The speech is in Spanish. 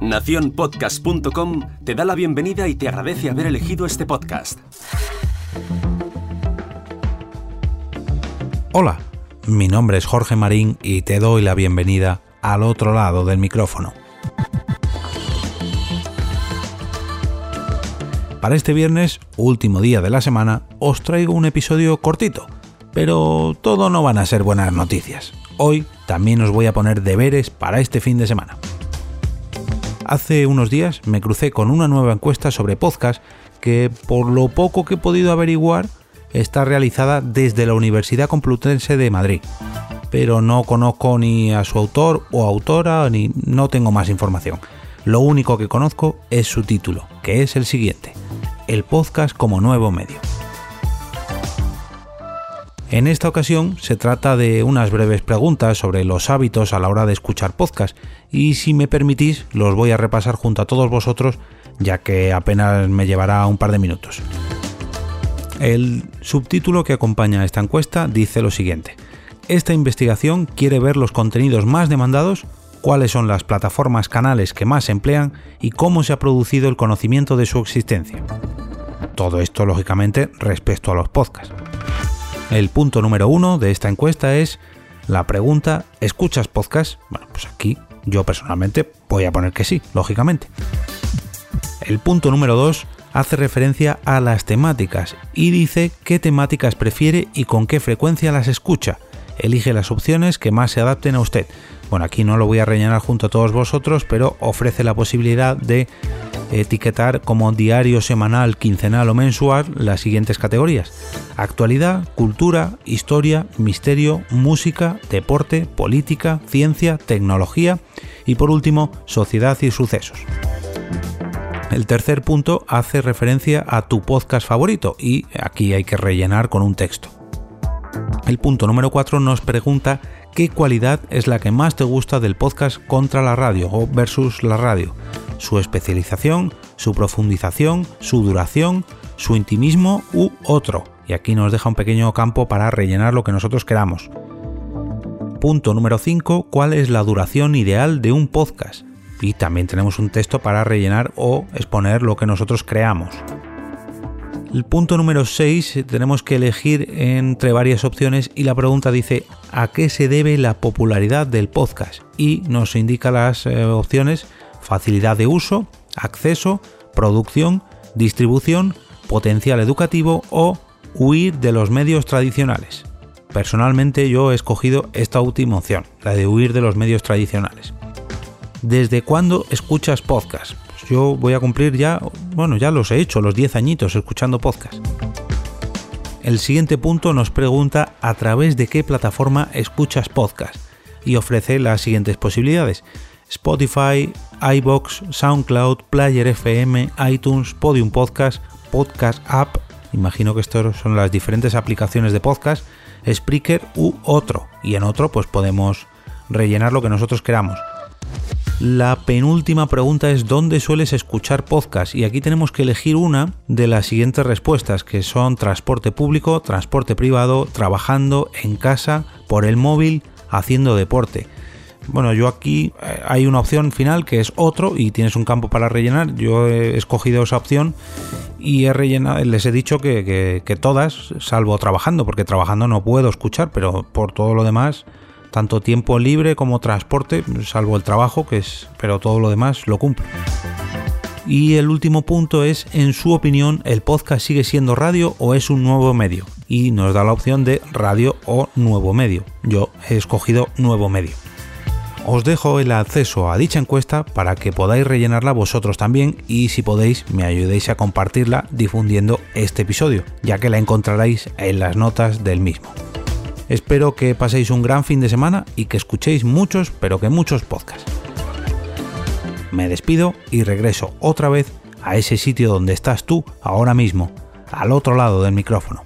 Naciónpodcast.com te da la bienvenida y te agradece haber elegido este podcast. Hola, mi nombre es Jorge Marín y te doy la bienvenida al otro lado del micrófono. Para este viernes, último día de la semana, os traigo un episodio cortito, pero todo no van a ser buenas noticias. Hoy también os voy a poner deberes para este fin de semana. Hace unos días me crucé con una nueva encuesta sobre podcast que, por lo poco que he podido averiguar, está realizada desde la Universidad Complutense de Madrid. Pero no conozco ni a su autor o autora ni no tengo más información. Lo único que conozco es su título, que es el siguiente el podcast como nuevo medio. En esta ocasión se trata de unas breves preguntas sobre los hábitos a la hora de escuchar podcast y si me permitís los voy a repasar junto a todos vosotros ya que apenas me llevará un par de minutos. El subtítulo que acompaña a esta encuesta dice lo siguiente. Esta investigación quiere ver los contenidos más demandados, cuáles son las plataformas canales que más se emplean y cómo se ha producido el conocimiento de su existencia. Todo esto, lógicamente, respecto a los podcasts. El punto número uno de esta encuesta es la pregunta, ¿escuchas podcast? Bueno, pues aquí yo personalmente voy a poner que sí, lógicamente. El punto número dos hace referencia a las temáticas y dice qué temáticas prefiere y con qué frecuencia las escucha. Elige las opciones que más se adapten a usted. Bueno, aquí no lo voy a rellenar junto a todos vosotros, pero ofrece la posibilidad de etiquetar como diario semanal, quincenal o mensual las siguientes categorías. Actualidad, cultura, historia, misterio, música, deporte, política, ciencia, tecnología y por último, sociedad y sucesos. El tercer punto hace referencia a tu podcast favorito y aquí hay que rellenar con un texto. El punto número 4 nos pregunta qué cualidad es la que más te gusta del podcast contra la radio o versus la radio su especialización, su profundización, su duración, su intimismo u otro. Y aquí nos deja un pequeño campo para rellenar lo que nosotros queramos. Punto número 5. ¿Cuál es la duración ideal de un podcast? Y también tenemos un texto para rellenar o exponer lo que nosotros creamos. El punto número 6 tenemos que elegir entre varias opciones y la pregunta dice ¿a qué se debe la popularidad del podcast? Y nos indica las eh, opciones facilidad de uso, acceso, producción, distribución, potencial educativo o huir de los medios tradicionales. Personalmente yo he escogido esta última opción, la de huir de los medios tradicionales. ¿Desde cuándo escuchas podcast? Yo voy a cumplir ya, bueno, ya los he hecho, los 10 añitos escuchando podcast. El siguiente punto nos pregunta a través de qué plataforma escuchas podcast y ofrece las siguientes posibilidades. Spotify, iBox, SoundCloud, Player FM, iTunes, Podium Podcast, Podcast App, imagino que estas son las diferentes aplicaciones de podcast, Spreaker u otro, y en otro pues podemos rellenar lo que nosotros queramos. La penúltima pregunta es ¿dónde sueles escuchar podcast? Y aquí tenemos que elegir una de las siguientes respuestas, que son transporte público, transporte privado, trabajando, en casa, por el móvil, haciendo deporte. Bueno, yo aquí eh, hay una opción final que es otro y tienes un campo para rellenar. Yo he escogido esa opción y he rellenado, les he dicho que, todas, salvo trabajando, porque trabajando no puedo escuchar, pero por todo lo demás, tanto tiempo libre como transporte, salvo el trabajo, que es, pero todo lo demás lo cumplo. Y el último punto es, en su opinión, ¿el podcast sigue siendo radio o es un nuevo medio? Y nos da la opción de radio o nuevo medio. Yo he escogido nuevo medio. Os dejo el acceso a dicha encuesta para que podáis rellenarla vosotros también y si podéis me ayudéis a compartirla difundiendo este episodio, ya que la encontraréis en las notas del mismo. Espero que paséis un gran fin de semana y que escuchéis muchos, pero que muchos podcasts. Me despido y regreso otra vez a ese sitio donde estás tú ahora mismo, al otro lado del micrófono.